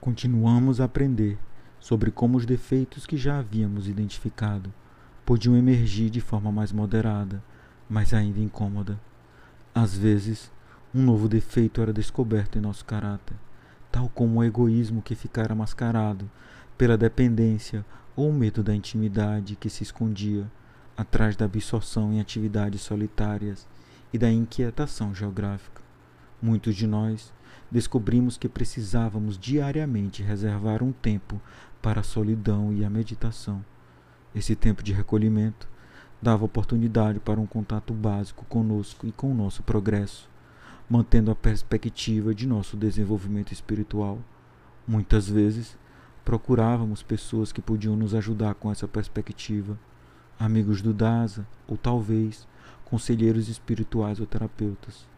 Continuamos a aprender sobre como os defeitos que já havíamos identificado podiam emergir de forma mais moderada, mas ainda incômoda. Às vezes, um novo defeito era descoberto em nosso caráter, tal como o egoísmo que ficara mascarado pela dependência ou o medo da intimidade que se escondia atrás da absorção em atividades solitárias e da inquietação geográfica. Muitos de nós descobrimos que precisávamos diariamente reservar um tempo para a solidão e a meditação. Esse tempo de recolhimento dava oportunidade para um contato básico conosco e com o nosso progresso, mantendo a perspectiva de nosso desenvolvimento espiritual. Muitas vezes procurávamos pessoas que podiam nos ajudar com essa perspectiva, amigos do DASA ou talvez conselheiros espirituais ou terapeutas.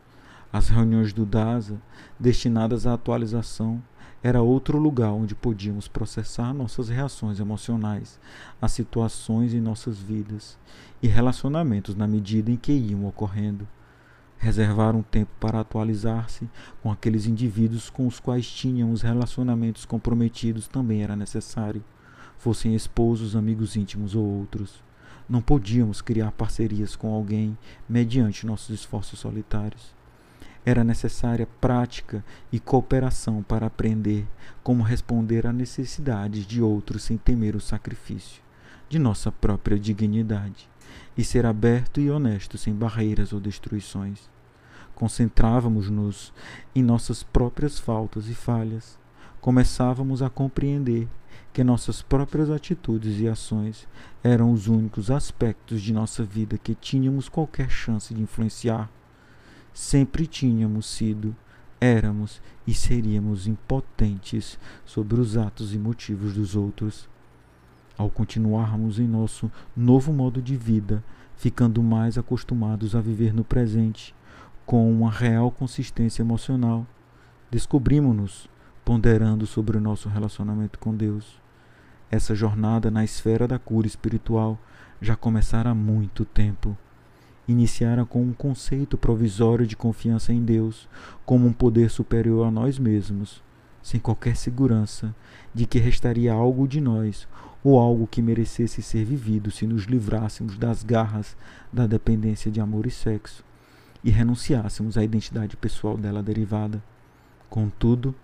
As reuniões do DASA, destinadas à atualização, era outro lugar onde podíamos processar nossas reações emocionais às situações em nossas vidas e relacionamentos na medida em que iam ocorrendo. Reservar um tempo para atualizar-se com aqueles indivíduos com os quais tínhamos relacionamentos comprometidos também era necessário, fossem esposos, amigos íntimos ou outros. Não podíamos criar parcerias com alguém mediante nossos esforços solitários. Era necessária prática e cooperação para aprender como responder a necessidades de outros sem temer o sacrifício de nossa própria dignidade e ser aberto e honesto sem barreiras ou destruições. Concentrávamos-nos em nossas próprias faltas e falhas. Começávamos a compreender que nossas próprias atitudes e ações eram os únicos aspectos de nossa vida que tínhamos qualquer chance de influenciar sempre tínhamos sido, éramos e seríamos impotentes sobre os atos e motivos dos outros. Ao continuarmos em nosso novo modo de vida, ficando mais acostumados a viver no presente, com uma real consistência emocional, descobrimos-nos ponderando sobre o nosso relacionamento com Deus. Essa jornada na esfera da cura espiritual já começara há muito tempo iniciara com um conceito provisório de confiança em Deus como um poder superior a nós mesmos, sem qualquer segurança de que restaria algo de nós ou algo que merecesse ser vivido se nos livrássemos das garras da dependência de amor e sexo e renunciássemos à identidade pessoal dela derivada. Contudo,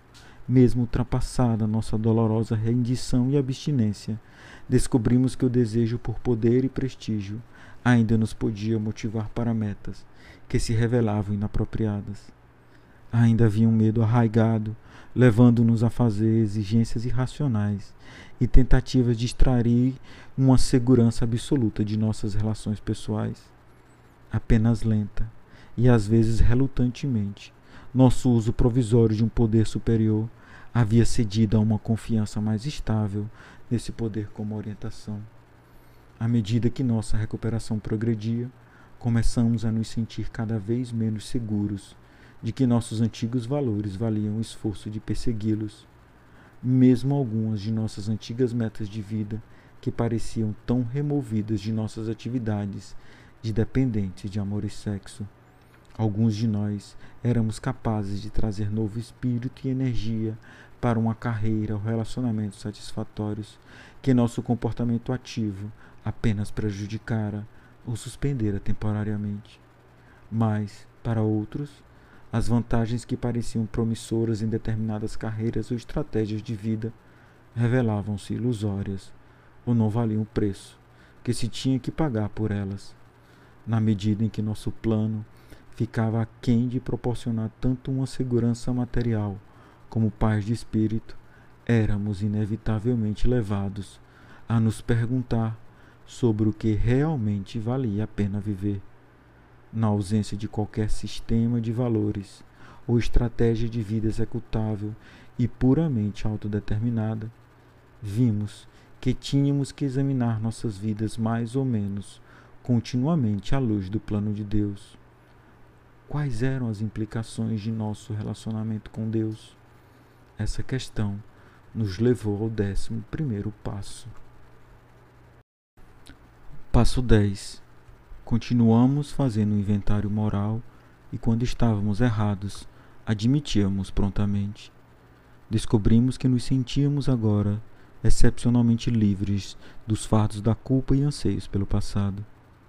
mesmo ultrapassada nossa dolorosa rendição e abstinência, descobrimos que o desejo por poder e prestígio ainda nos podia motivar para metas que se revelavam inapropriadas. Ainda havia um medo arraigado, levando-nos a fazer exigências irracionais e tentativas de extrair uma segurança absoluta de nossas relações pessoais. Apenas lenta e às vezes relutantemente, nosso uso provisório de um poder superior havia cedido a uma confiança mais estável nesse poder como orientação. À medida que nossa recuperação progredia, começamos a nos sentir cada vez menos seguros de que nossos antigos valores valiam o esforço de persegui-los. Mesmo algumas de nossas antigas metas de vida, que pareciam tão removidas de nossas atividades de dependentes de amor e sexo. Alguns de nós éramos capazes de trazer novo espírito e energia para uma carreira ou relacionamentos satisfatórios que nosso comportamento ativo apenas prejudicara ou suspendera temporariamente. Mas, para outros, as vantagens que pareciam promissoras em determinadas carreiras ou estratégias de vida revelavam-se ilusórias ou não valiam o preço que se tinha que pagar por elas, na medida em que nosso plano ficava aquém de proporcionar tanto uma segurança material como paz de espírito, éramos inevitavelmente levados a nos perguntar sobre o que realmente valia a pena viver. Na ausência de qualquer sistema de valores ou estratégia de vida executável e puramente autodeterminada, vimos que tínhamos que examinar nossas vidas mais ou menos continuamente à luz do plano de Deus. Quais eram as implicações de nosso relacionamento com Deus? Essa questão nos levou ao décimo primeiro passo. Passo 10. Continuamos fazendo um inventário moral e, quando estávamos errados, admitíamos prontamente. descobrimos que nos sentíamos agora excepcionalmente livres dos fardos da culpa e anseios pelo passado.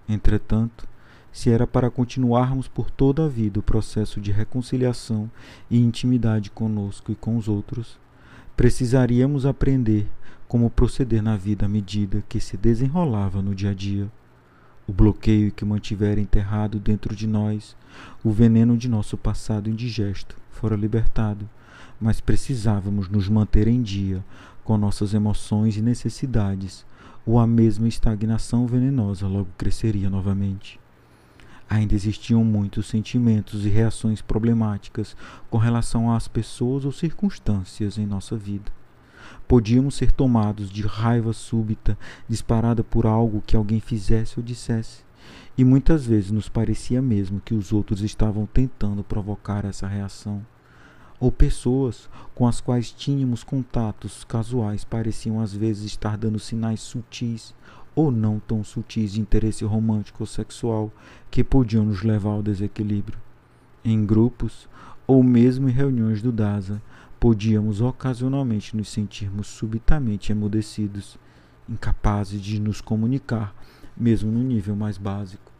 Entretanto, se era para continuarmos por toda a vida o processo de reconciliação e intimidade conosco e com os outros, precisaríamos aprender como proceder na vida à medida que se desenrolava no dia a dia. O bloqueio que mantivera enterrado dentro de nós, o veneno de nosso passado indigesto, fora libertado, mas precisávamos nos manter em dia com nossas emoções e necessidades, ou a mesma estagnação venenosa logo cresceria novamente. Ainda existiam muitos sentimentos e reações problemáticas com relação às pessoas ou circunstâncias em nossa vida. Podíamos ser tomados de raiva súbita, disparada por algo que alguém fizesse ou dissesse, e muitas vezes nos parecia mesmo que os outros estavam tentando provocar essa reação. Ou pessoas com as quais tínhamos contatos casuais pareciam às vezes estar dando sinais sutis ou não tão sutis de interesse romântico ou sexual que podiam nos levar ao desequilíbrio. Em grupos, ou mesmo em reuniões do DASA, podíamos ocasionalmente nos sentirmos subitamente emudecidos, incapazes de nos comunicar, mesmo no nível mais básico.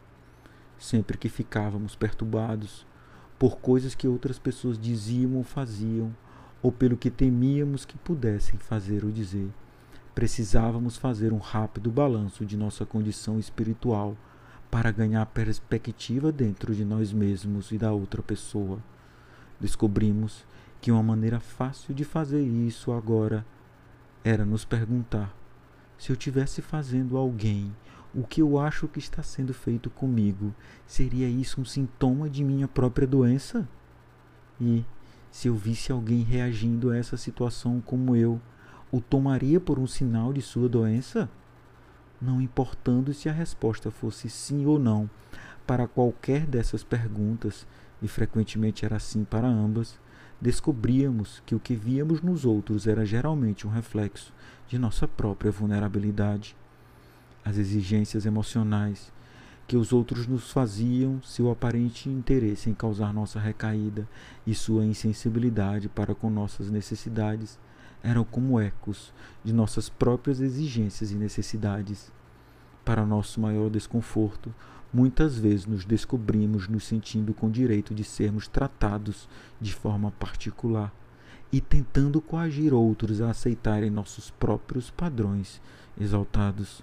Sempre que ficávamos perturbados por coisas que outras pessoas diziam ou faziam, ou pelo que temíamos que pudessem fazer ou dizer, precisávamos fazer um rápido balanço de nossa condição espiritual para ganhar perspectiva dentro de nós mesmos e da outra pessoa. Descobrimos que uma maneira fácil de fazer isso agora era nos perguntar se eu tivesse fazendo alguém o que eu acho que está sendo feito comigo, seria isso um sintoma de minha própria doença? E se eu visse alguém reagindo a essa situação como eu, o tomaria por um sinal de sua doença? Não importando se a resposta fosse sim ou não para qualquer dessas perguntas, e frequentemente era sim para ambas, descobríamos que o que víamos nos outros era geralmente um reflexo de nossa própria vulnerabilidade. As exigências emocionais que os outros nos faziam, seu aparente interesse em causar nossa recaída e sua insensibilidade para com nossas necessidades eram como ecos de nossas próprias exigências e necessidades. Para nosso maior desconforto, muitas vezes nos descobrimos nos sentindo com direito de sermos tratados de forma particular e tentando coagir outros a aceitarem nossos próprios padrões exaltados.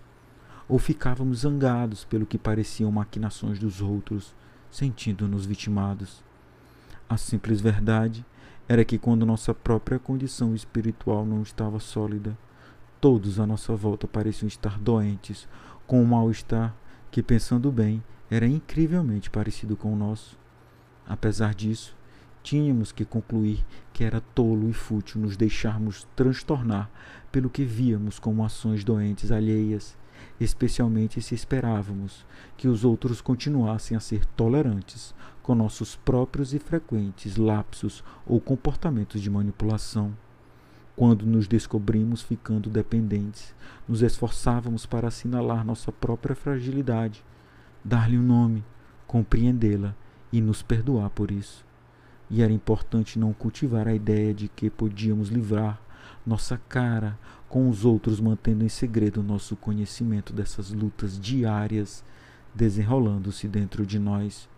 Ou ficávamos zangados pelo que pareciam maquinações dos outros, sentindo-nos vitimados. A simples verdade era que quando nossa própria condição espiritual não estava sólida, todos à nossa volta pareciam estar doentes, com um mal-estar que, pensando bem, era incrivelmente parecido com o nosso. Apesar disso, tínhamos que concluir que era tolo e fútil nos deixarmos transtornar pelo que víamos como ações doentes alheias, especialmente se esperávamos que os outros continuassem a ser tolerantes com nossos próprios e frequentes lapsos ou comportamentos de manipulação. Quando nos descobrimos ficando dependentes, nos esforçávamos para assinalar nossa própria fragilidade, dar-lhe um nome, compreendê-la e nos perdoar por isso. E era importante não cultivar a ideia de que podíamos livrar nossa cara com os outros, mantendo em segredo nosso conhecimento dessas lutas diárias desenrolando-se dentro de nós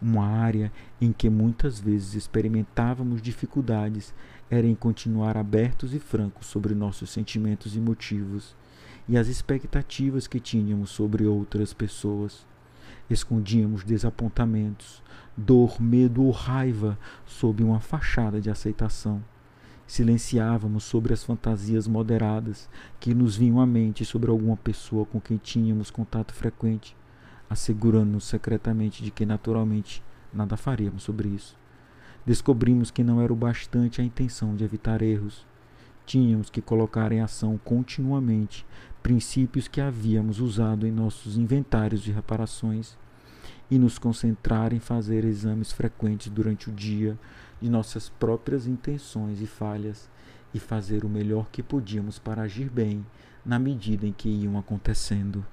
uma área em que muitas vezes experimentávamos dificuldades era em continuar abertos e francos sobre nossos sentimentos e motivos e as expectativas que tínhamos sobre outras pessoas. Escondíamos desapontamentos, dor, medo ou raiva sob uma fachada de aceitação. Silenciávamos sobre as fantasias moderadas que nos vinham à mente sobre alguma pessoa com quem tínhamos contato frequente assegurando-nos secretamente de que naturalmente nada faríamos sobre isso. Descobrimos que não era o bastante a intenção de evitar erros. Tínhamos que colocar em ação continuamente princípios que havíamos usado em nossos inventários de reparações e nos concentrar em fazer exames frequentes durante o dia de nossas próprias intenções e falhas e fazer o melhor que podíamos para agir bem na medida em que iam acontecendo.